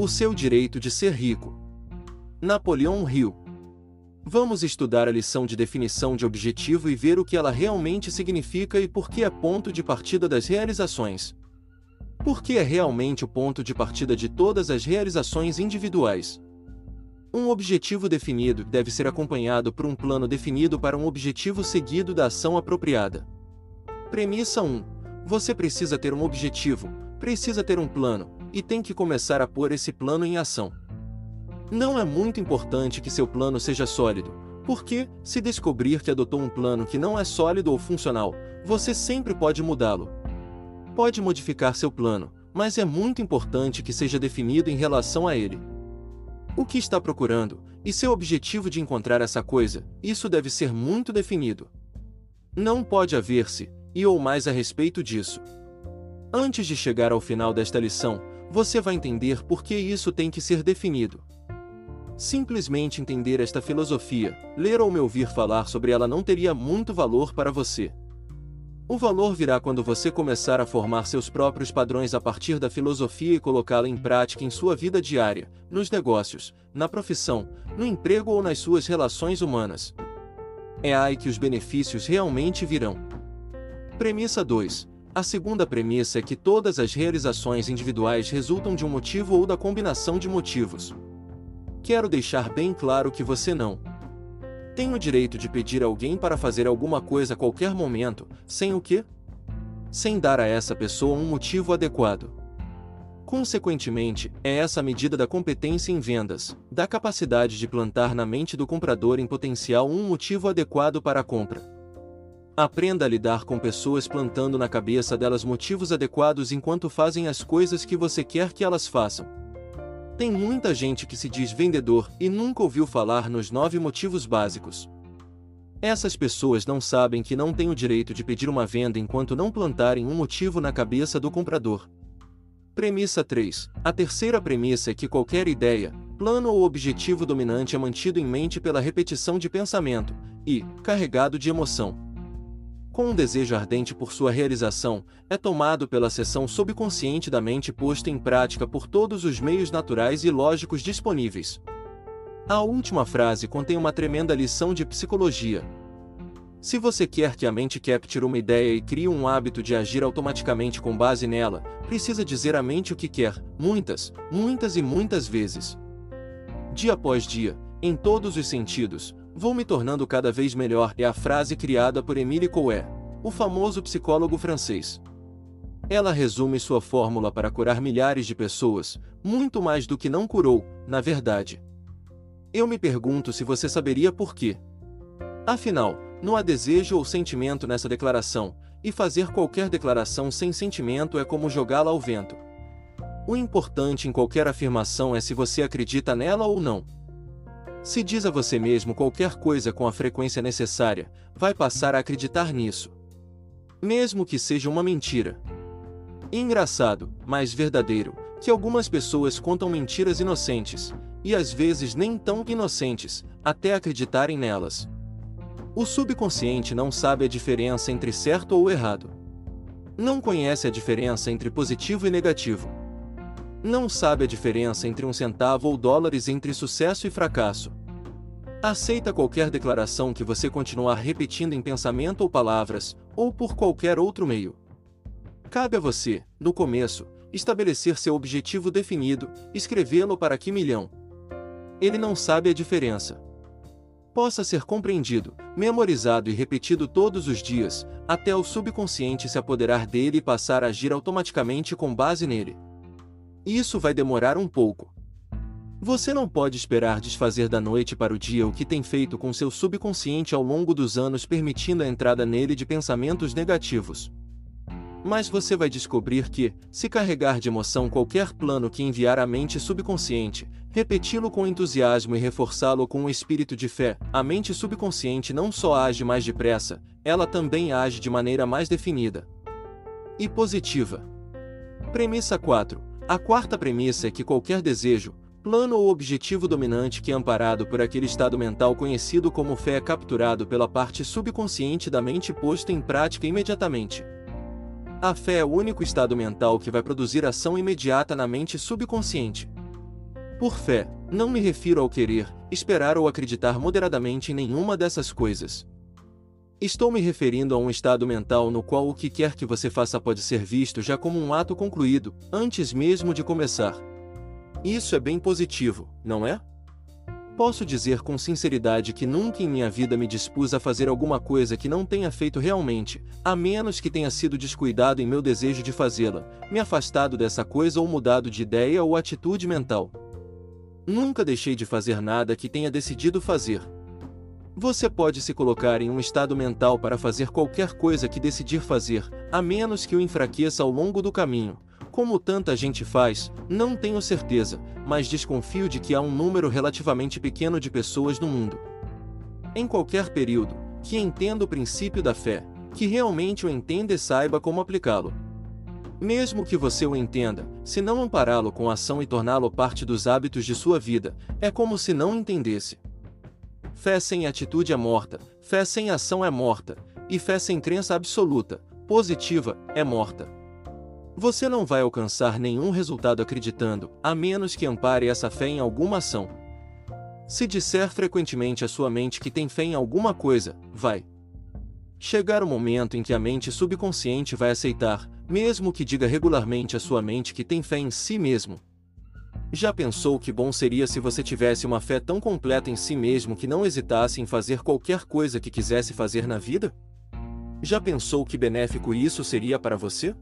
O seu direito de ser rico. Napoleão Hill. Vamos estudar a lição de definição de objetivo e ver o que ela realmente significa e por que é ponto de partida das realizações. Por que é realmente o ponto de partida de todas as realizações individuais? Um objetivo definido deve ser acompanhado por um plano definido para um objetivo seguido da ação apropriada. Premissa 1. Você precisa ter um objetivo, precisa ter um plano, e tem que começar a pôr esse plano em ação. Não é muito importante que seu plano seja sólido, porque, se descobrir que adotou um plano que não é sólido ou funcional, você sempre pode mudá-lo. Pode modificar seu plano, mas é muito importante que seja definido em relação a ele. O que está procurando, e seu objetivo de encontrar essa coisa, isso deve ser muito definido. Não pode haver-se, e ou mais a respeito disso. Antes de chegar ao final desta lição, você vai entender por que isso tem que ser definido. Simplesmente entender esta filosofia, ler ou me ouvir falar sobre ela não teria muito valor para você. O valor virá quando você começar a formar seus próprios padrões a partir da filosofia e colocá-la em prática em sua vida diária, nos negócios, na profissão, no emprego ou nas suas relações humanas. É aí que os benefícios realmente virão. Premissa 2. A segunda premissa é que todas as realizações individuais resultam de um motivo ou da combinação de motivos. Quero deixar bem claro que você não tem o direito de pedir alguém para fazer alguma coisa a qualquer momento, sem o quê? Sem dar a essa pessoa um motivo adequado. Consequentemente, é essa a medida da competência em vendas, da capacidade de plantar na mente do comprador em potencial um motivo adequado para a compra. Aprenda a lidar com pessoas plantando na cabeça delas motivos adequados enquanto fazem as coisas que você quer que elas façam. Tem muita gente que se diz vendedor e nunca ouviu falar nos nove motivos básicos. Essas pessoas não sabem que não têm o direito de pedir uma venda enquanto não plantarem um motivo na cabeça do comprador. Premissa 3. A terceira premissa é que qualquer ideia, plano ou objetivo dominante é mantido em mente pela repetição de pensamento e, carregado de emoção com um desejo ardente por sua realização, é tomado pela seção subconsciente da mente posta em prática por todos os meios naturais e lógicos disponíveis. A última frase contém uma tremenda lição de psicologia. Se você quer que a mente capture uma ideia e crie um hábito de agir automaticamente com base nela, precisa dizer à mente o que quer, muitas, muitas e muitas vezes. Dia após dia, em todos os sentidos, Vou me tornando cada vez melhor é a frase criada por Émile Coué, o famoso psicólogo francês. Ela resume sua fórmula para curar milhares de pessoas, muito mais do que não curou, na verdade. Eu me pergunto se você saberia por quê. Afinal, não há desejo ou sentimento nessa declaração, e fazer qualquer declaração sem sentimento é como jogá-la ao vento. O importante em qualquer afirmação é se você acredita nela ou não. Se diz a você mesmo qualquer coisa com a frequência necessária, vai passar a acreditar nisso. Mesmo que seja uma mentira. Engraçado, mas verdadeiro, que algumas pessoas contam mentiras inocentes, e às vezes nem tão inocentes, até acreditarem nelas. O subconsciente não sabe a diferença entre certo ou errado. Não conhece a diferença entre positivo e negativo não sabe a diferença entre um centavo ou dólares entre sucesso e fracasso. Aceita qualquer declaração que você continuar repetindo em pensamento ou palavras, ou por qualquer outro meio. Cabe a você, no começo, estabelecer seu objetivo definido, escrevê-lo para que milhão. Ele não sabe a diferença. Possa ser compreendido, memorizado e repetido todos os dias, até o subconsciente se apoderar dele e passar a agir automaticamente com base nele. Isso vai demorar um pouco. Você não pode esperar desfazer da noite para o dia o que tem feito com seu subconsciente ao longo dos anos, permitindo a entrada nele de pensamentos negativos. Mas você vai descobrir que, se carregar de emoção qualquer plano que enviar à mente subconsciente, repeti-lo com entusiasmo e reforçá-lo com um espírito de fé, a mente subconsciente não só age mais depressa, ela também age de maneira mais definida e positiva. Premissa 4 a quarta premissa é que qualquer desejo, plano ou objetivo dominante que é amparado por aquele estado mental conhecido como fé é capturado pela parte subconsciente da mente posto em prática imediatamente. A fé é o único estado mental que vai produzir ação imediata na mente subconsciente. Por fé, não me refiro ao querer, esperar ou acreditar moderadamente em nenhuma dessas coisas. Estou me referindo a um estado mental no qual o que quer que você faça pode ser visto já como um ato concluído, antes mesmo de começar. Isso é bem positivo, não é? Posso dizer com sinceridade que nunca em minha vida me dispus a fazer alguma coisa que não tenha feito realmente, a menos que tenha sido descuidado em meu desejo de fazê-la, me afastado dessa coisa ou mudado de ideia ou atitude mental. Nunca deixei de fazer nada que tenha decidido fazer. Você pode se colocar em um estado mental para fazer qualquer coisa que decidir fazer, a menos que o enfraqueça ao longo do caminho. Como tanta gente faz, não tenho certeza, mas desconfio de que há um número relativamente pequeno de pessoas no mundo. Em qualquer período, que entenda o princípio da fé, que realmente o entenda e saiba como aplicá-lo. Mesmo que você o entenda, se não ampará-lo com ação e torná-lo parte dos hábitos de sua vida, é como se não entendesse. Fé sem atitude é morta, fé sem ação é morta, e fé sem crença absoluta, positiva, é morta. Você não vai alcançar nenhum resultado acreditando, a menos que ampare essa fé em alguma ação. Se disser frequentemente à sua mente que tem fé em alguma coisa, vai chegar o momento em que a mente subconsciente vai aceitar, mesmo que diga regularmente à sua mente que tem fé em si mesmo, já pensou que bom seria se você tivesse uma fé tão completa em si mesmo que não hesitasse em fazer qualquer coisa que quisesse fazer na vida? Já pensou que benéfico isso seria para você?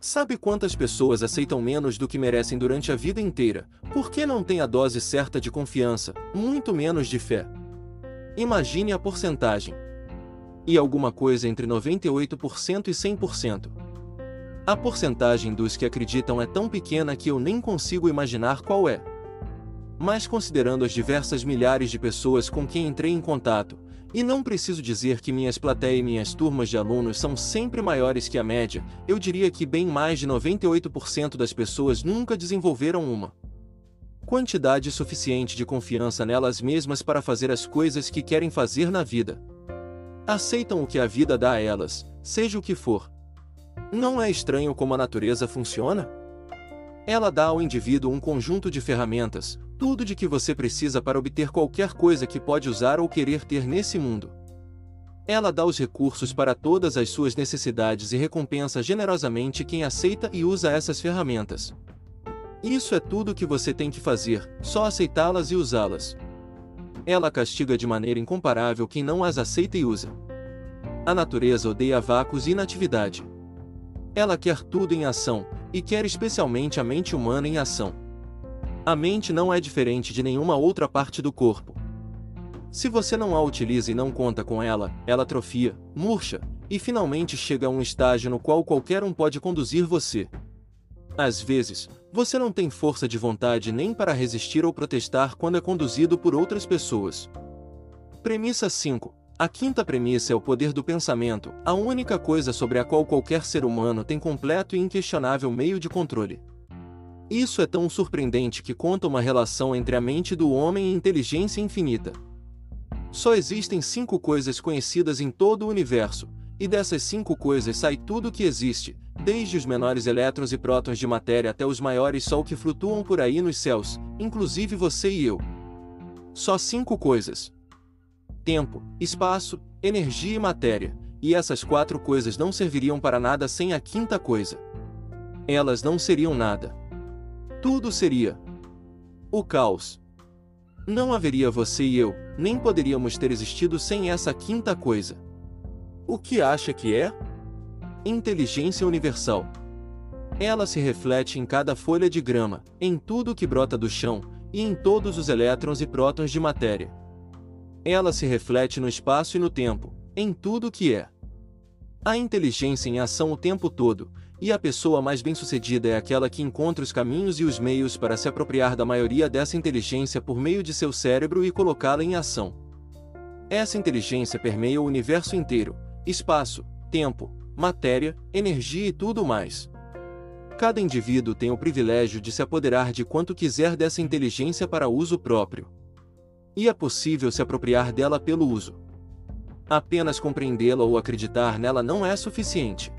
Sabe quantas pessoas aceitam menos do que merecem durante a vida inteira, porque não têm a dose certa de confiança, muito menos de fé? Imagine a porcentagem. E alguma coisa entre 98% e 100%. A porcentagem dos que acreditam é tão pequena que eu nem consigo imaginar qual é. Mas considerando as diversas milhares de pessoas com quem entrei em contato, e não preciso dizer que minhas plateias e minhas turmas de alunos são sempre maiores que a média, eu diria que bem mais de 98% das pessoas nunca desenvolveram uma quantidade suficiente de confiança nelas mesmas para fazer as coisas que querem fazer na vida. Aceitam o que a vida dá a elas, seja o que for, não é estranho como a natureza funciona? Ela dá ao indivíduo um conjunto de ferramentas, tudo de que você precisa para obter qualquer coisa que pode usar ou querer ter nesse mundo. Ela dá os recursos para todas as suas necessidades e recompensa generosamente quem aceita e usa essas ferramentas. Isso é tudo o que você tem que fazer, só aceitá-las e usá-las. Ela castiga de maneira incomparável quem não as aceita e usa. A natureza odeia vácuos e inatividade. Ela quer tudo em ação, e quer especialmente a mente humana em ação. A mente não é diferente de nenhuma outra parte do corpo. Se você não a utiliza e não conta com ela, ela atrofia, murcha, e finalmente chega a um estágio no qual qualquer um pode conduzir você. Às vezes, você não tem força de vontade nem para resistir ou protestar quando é conduzido por outras pessoas. Premissa 5. A quinta premissa é o poder do pensamento, a única coisa sobre a qual qualquer ser humano tem completo e inquestionável meio de controle. Isso é tão surpreendente que conta uma relação entre a mente do homem e inteligência infinita. Só existem cinco coisas conhecidas em todo o universo, e dessas cinco coisas sai tudo o que existe, desde os menores elétrons e prótons de matéria até os maiores Sol que flutuam por aí nos céus, inclusive você e eu. Só cinco coisas tempo, espaço, energia e matéria, e essas quatro coisas não serviriam para nada sem a quinta coisa. Elas não seriam nada. Tudo seria o caos. Não haveria você e eu, nem poderíamos ter existido sem essa quinta coisa. O que acha que é? Inteligência universal. Ela se reflete em cada folha de grama, em tudo que brota do chão, e em todos os elétrons e prótons de matéria. Ela se reflete no espaço e no tempo, em tudo o que é. A inteligência em ação o tempo todo, e a pessoa mais bem-sucedida é aquela que encontra os caminhos e os meios para se apropriar da maioria dessa inteligência por meio de seu cérebro e colocá-la em ação. Essa inteligência permeia o universo inteiro, espaço, tempo, matéria, energia e tudo mais. Cada indivíduo tem o privilégio de se apoderar de quanto quiser dessa inteligência para uso próprio e é possível se apropriar dela pelo uso. Apenas compreendê-la ou acreditar nela não é suficiente.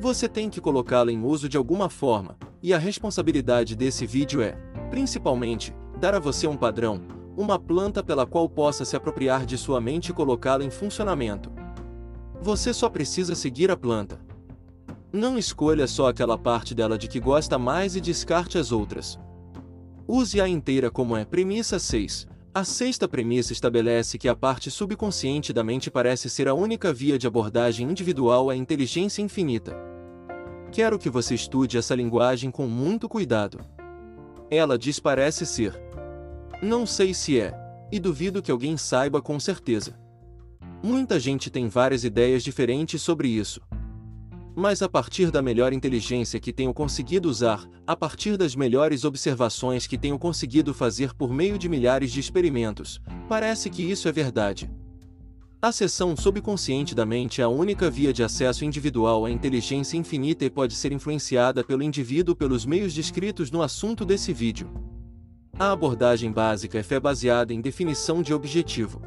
Você tem que colocá-la em uso de alguma forma, e a responsabilidade desse vídeo é Principalmente, dar a você um padrão, uma planta pela qual possa se apropriar de sua mente e colocá-la em funcionamento. Você só precisa seguir a planta. Não escolha só aquela parte dela de que gosta mais e descarte as outras. Use-a inteira como é. Premissa 6. A sexta premissa estabelece que a parte subconsciente da mente parece ser a única via de abordagem individual à inteligência infinita. Quero que você estude essa linguagem com muito cuidado. Ela diz parece ser. Não sei se é, e duvido que alguém saiba com certeza. Muita gente tem várias ideias diferentes sobre isso. Mas a partir da melhor inteligência que tenho conseguido usar, a partir das melhores observações que tenho conseguido fazer por meio de milhares de experimentos, parece que isso é verdade. A seção subconsciente da mente é a única via de acesso individual à inteligência infinita e pode ser influenciada pelo indivíduo pelos meios descritos no assunto desse vídeo. A abordagem básica é fé baseada em definição de objetivo.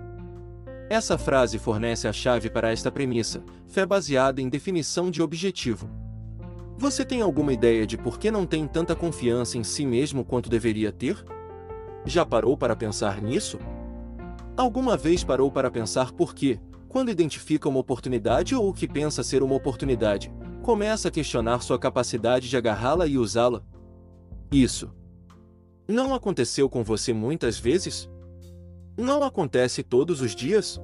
Essa frase fornece a chave para esta premissa, fé baseada em definição de objetivo. Você tem alguma ideia de por que não tem tanta confiança em si mesmo quanto deveria ter? Já parou para pensar nisso? Alguma vez parou para pensar por que, quando identifica uma oportunidade ou o que pensa ser uma oportunidade, começa a questionar sua capacidade de agarrá-la e usá-la? Isso. Não aconteceu com você muitas vezes? Não acontece todos os dias?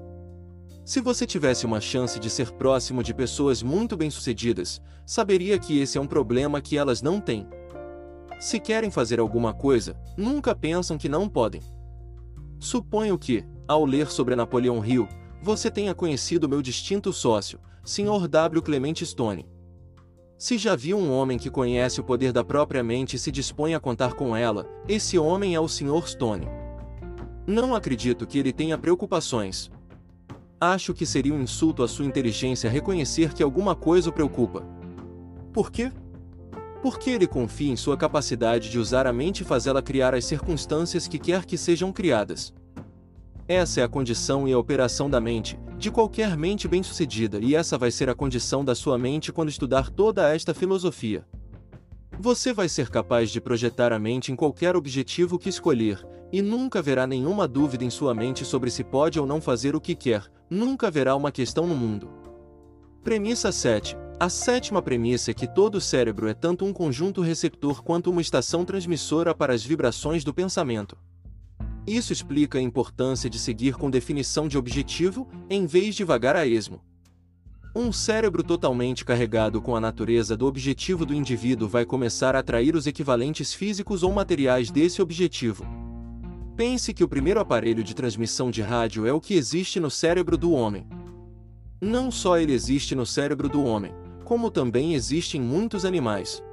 Se você tivesse uma chance de ser próximo de pessoas muito bem-sucedidas, saberia que esse é um problema que elas não têm. Se querem fazer alguma coisa, nunca pensam que não podem. Suponho que, ao ler sobre Napoleão Hill, você tenha conhecido meu distinto sócio, Sr. W. Clement Stone. Se já viu um homem que conhece o poder da própria mente e se dispõe a contar com ela, esse homem é o Sr. Stone. Não acredito que ele tenha preocupações. Acho que seria um insulto à sua inteligência reconhecer que alguma coisa o preocupa. Por quê? Porque ele confia em sua capacidade de usar a mente e fazê-la criar as circunstâncias que quer que sejam criadas. Essa é a condição e a operação da mente, de qualquer mente bem-sucedida, e essa vai ser a condição da sua mente quando estudar toda esta filosofia. Você vai ser capaz de projetar a mente em qualquer objetivo que escolher, e nunca haverá nenhuma dúvida em sua mente sobre se pode ou não fazer o que quer, nunca haverá uma questão no mundo. Premissa 7. A sétima premissa é que todo cérebro é tanto um conjunto receptor quanto uma estação transmissora para as vibrações do pensamento. Isso explica a importância de seguir com definição de objetivo, em vez de vagar a esmo. Um cérebro totalmente carregado com a natureza do objetivo do indivíduo vai começar a atrair os equivalentes físicos ou materiais desse objetivo. Pense que o primeiro aparelho de transmissão de rádio é o que existe no cérebro do homem. Não só ele existe no cérebro do homem, como também existe em muitos animais.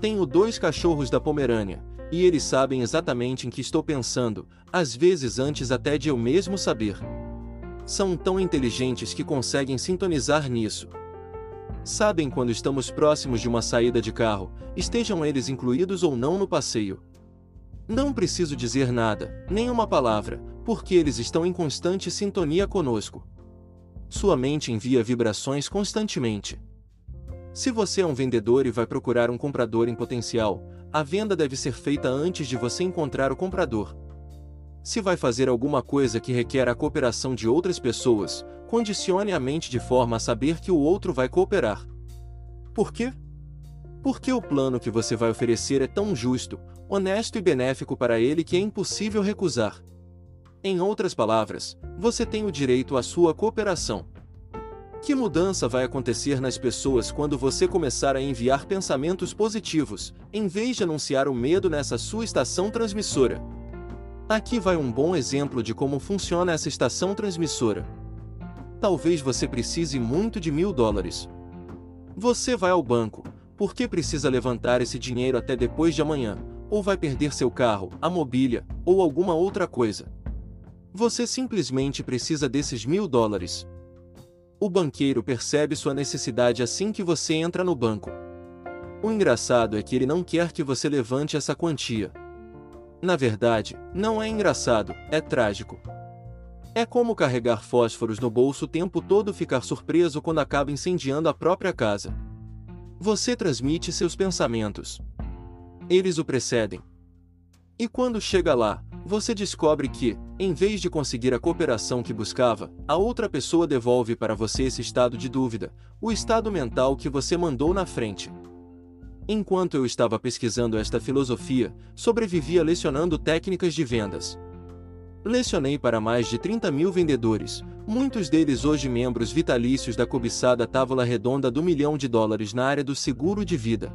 Tenho dois cachorros da Pomerânia, e eles sabem exatamente em que estou pensando, às vezes antes até de eu mesmo saber são tão inteligentes que conseguem sintonizar nisso. Sabem quando estamos próximos de uma saída de carro, estejam eles incluídos ou não no passeio. Não preciso dizer nada, nem uma palavra, porque eles estão em constante sintonia conosco. Sua mente envia vibrações constantemente. Se você é um vendedor e vai procurar um comprador em potencial, a venda deve ser feita antes de você encontrar o comprador. Se vai fazer alguma coisa que requer a cooperação de outras pessoas, condicione a mente de forma a saber que o outro vai cooperar. Por quê? Porque o plano que você vai oferecer é tão justo, honesto e benéfico para ele que é impossível recusar. Em outras palavras, você tem o direito à sua cooperação. Que mudança vai acontecer nas pessoas quando você começar a enviar pensamentos positivos, em vez de anunciar o medo nessa sua estação transmissora? Aqui vai um bom exemplo de como funciona essa estação transmissora. Talvez você precise muito de mil dólares. Você vai ao banco, porque precisa levantar esse dinheiro até depois de amanhã, ou vai perder seu carro, a mobília, ou alguma outra coisa. Você simplesmente precisa desses mil dólares. O banqueiro percebe sua necessidade assim que você entra no banco. O engraçado é que ele não quer que você levante essa quantia. Na verdade, não é engraçado, é trágico. É como carregar fósforos no bolso o tempo todo ficar surpreso quando acaba incendiando a própria casa. Você transmite seus pensamentos. Eles o precedem. E quando chega lá, você descobre que, em vez de conseguir a cooperação que buscava, a outra pessoa devolve para você esse estado de dúvida, o estado mental que você mandou na frente. Enquanto eu estava pesquisando esta filosofia, sobrevivia lecionando técnicas de vendas. Lecionei para mais de 30 mil vendedores, muitos deles hoje membros vitalícios da cobiçada tábua redonda do milhão de dólares na área do seguro de vida.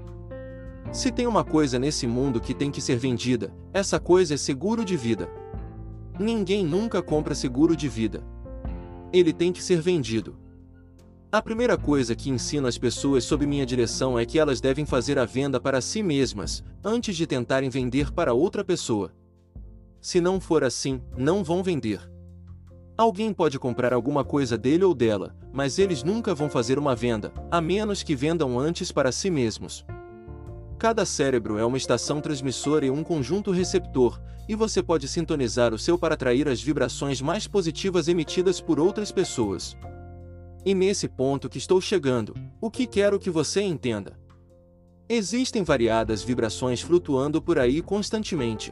Se tem uma coisa nesse mundo que tem que ser vendida, essa coisa é seguro de vida. Ninguém nunca compra seguro de vida. Ele tem que ser vendido. A primeira coisa que ensino às pessoas sob minha direção é que elas devem fazer a venda para si mesmas, antes de tentarem vender para outra pessoa. Se não for assim, não vão vender. Alguém pode comprar alguma coisa dele ou dela, mas eles nunca vão fazer uma venda, a menos que vendam antes para si mesmos. Cada cérebro é uma estação transmissora e um conjunto receptor, e você pode sintonizar o seu para atrair as vibrações mais positivas emitidas por outras pessoas. E nesse ponto que estou chegando, o que quero que você entenda? Existem variadas vibrações flutuando por aí constantemente.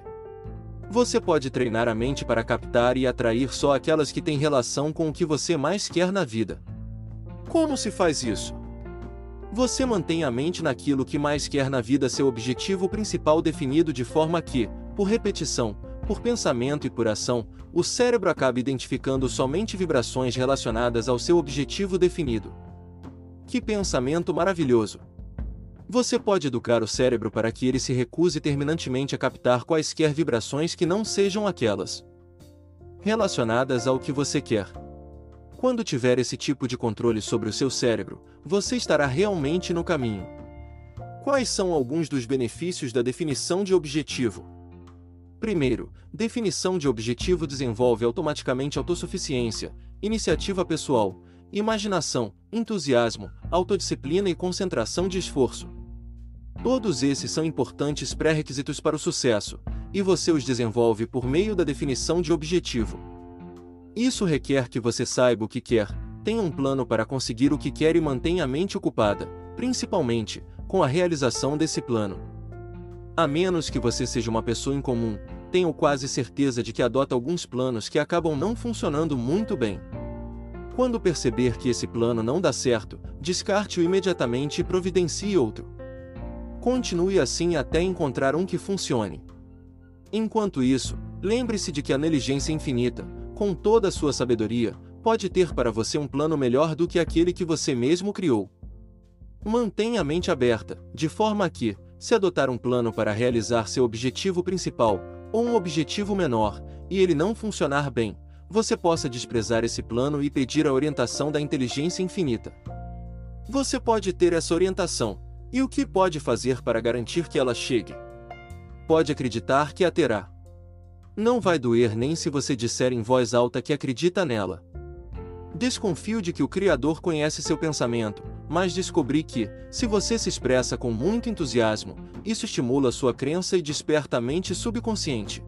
Você pode treinar a mente para captar e atrair só aquelas que têm relação com o que você mais quer na vida. Como se faz isso? Você mantém a mente naquilo que mais quer na vida seu objetivo principal definido de forma que, por repetição, por pensamento e por ação, o cérebro acaba identificando somente vibrações relacionadas ao seu objetivo definido. Que pensamento maravilhoso! Você pode educar o cérebro para que ele se recuse terminantemente a captar quaisquer vibrações que não sejam aquelas relacionadas ao que você quer. Quando tiver esse tipo de controle sobre o seu cérebro, você estará realmente no caminho. Quais são alguns dos benefícios da definição de objetivo? Primeiro, definição de objetivo desenvolve automaticamente autossuficiência, iniciativa pessoal, imaginação, entusiasmo, autodisciplina e concentração de esforço. Todos esses são importantes pré-requisitos para o sucesso, e você os desenvolve por meio da definição de objetivo. Isso requer que você saiba o que quer, tenha um plano para conseguir o que quer e mantenha a mente ocupada, principalmente, com a realização desse plano. A menos que você seja uma pessoa incomum, tenho quase certeza de que adota alguns planos que acabam não funcionando muito bem. Quando perceber que esse plano não dá certo, descarte-o imediatamente e providencie outro. Continue assim até encontrar um que funcione. Enquanto isso, lembre-se de que a inteligência infinita, com toda a sua sabedoria, pode ter para você um plano melhor do que aquele que você mesmo criou. Mantenha a mente aberta, de forma que, se adotar um plano para realizar seu objetivo principal, ou um objetivo menor, e ele não funcionar bem, você possa desprezar esse plano e pedir a orientação da inteligência infinita. Você pode ter essa orientação, e o que pode fazer para garantir que ela chegue? Pode acreditar que a terá. Não vai doer nem se você disser em voz alta que acredita nela. Desconfio de que o Criador conhece seu pensamento, mas descobri que, se você se expressa com muito entusiasmo, isso estimula sua crença e desperta a mente subconsciente.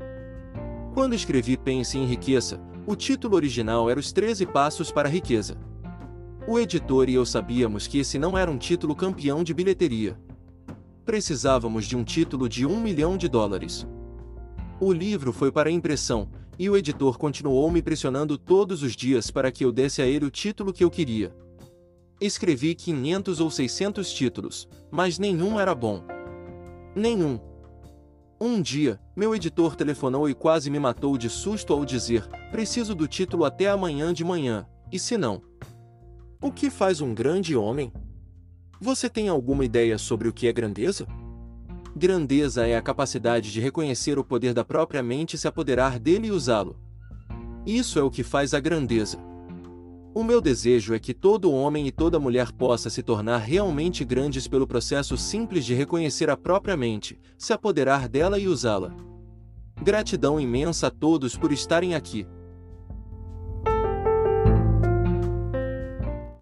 Quando escrevi Pense e Enriqueça, o título original era Os 13 Passos para a Riqueza. O editor e eu sabíamos que esse não era um título campeão de bilheteria. Precisávamos de um título de um milhão de dólares. O livro foi para impressão, e o editor continuou me pressionando todos os dias para que eu desse a ele o título que eu queria. Escrevi 500 ou 600 títulos, mas nenhum era bom. Nenhum. Um dia, meu editor telefonou e quase me matou de susto ao dizer: preciso do título até amanhã de manhã, e se não? O que faz um grande homem? Você tem alguma ideia sobre o que é grandeza? Grandeza é a capacidade de reconhecer o poder da própria mente e se apoderar dele e usá-lo. Isso é o que faz a grandeza. O meu desejo é que todo homem e toda mulher possa se tornar realmente grandes pelo processo simples de reconhecer a própria mente, se apoderar dela e usá-la. Gratidão imensa a todos por estarem aqui.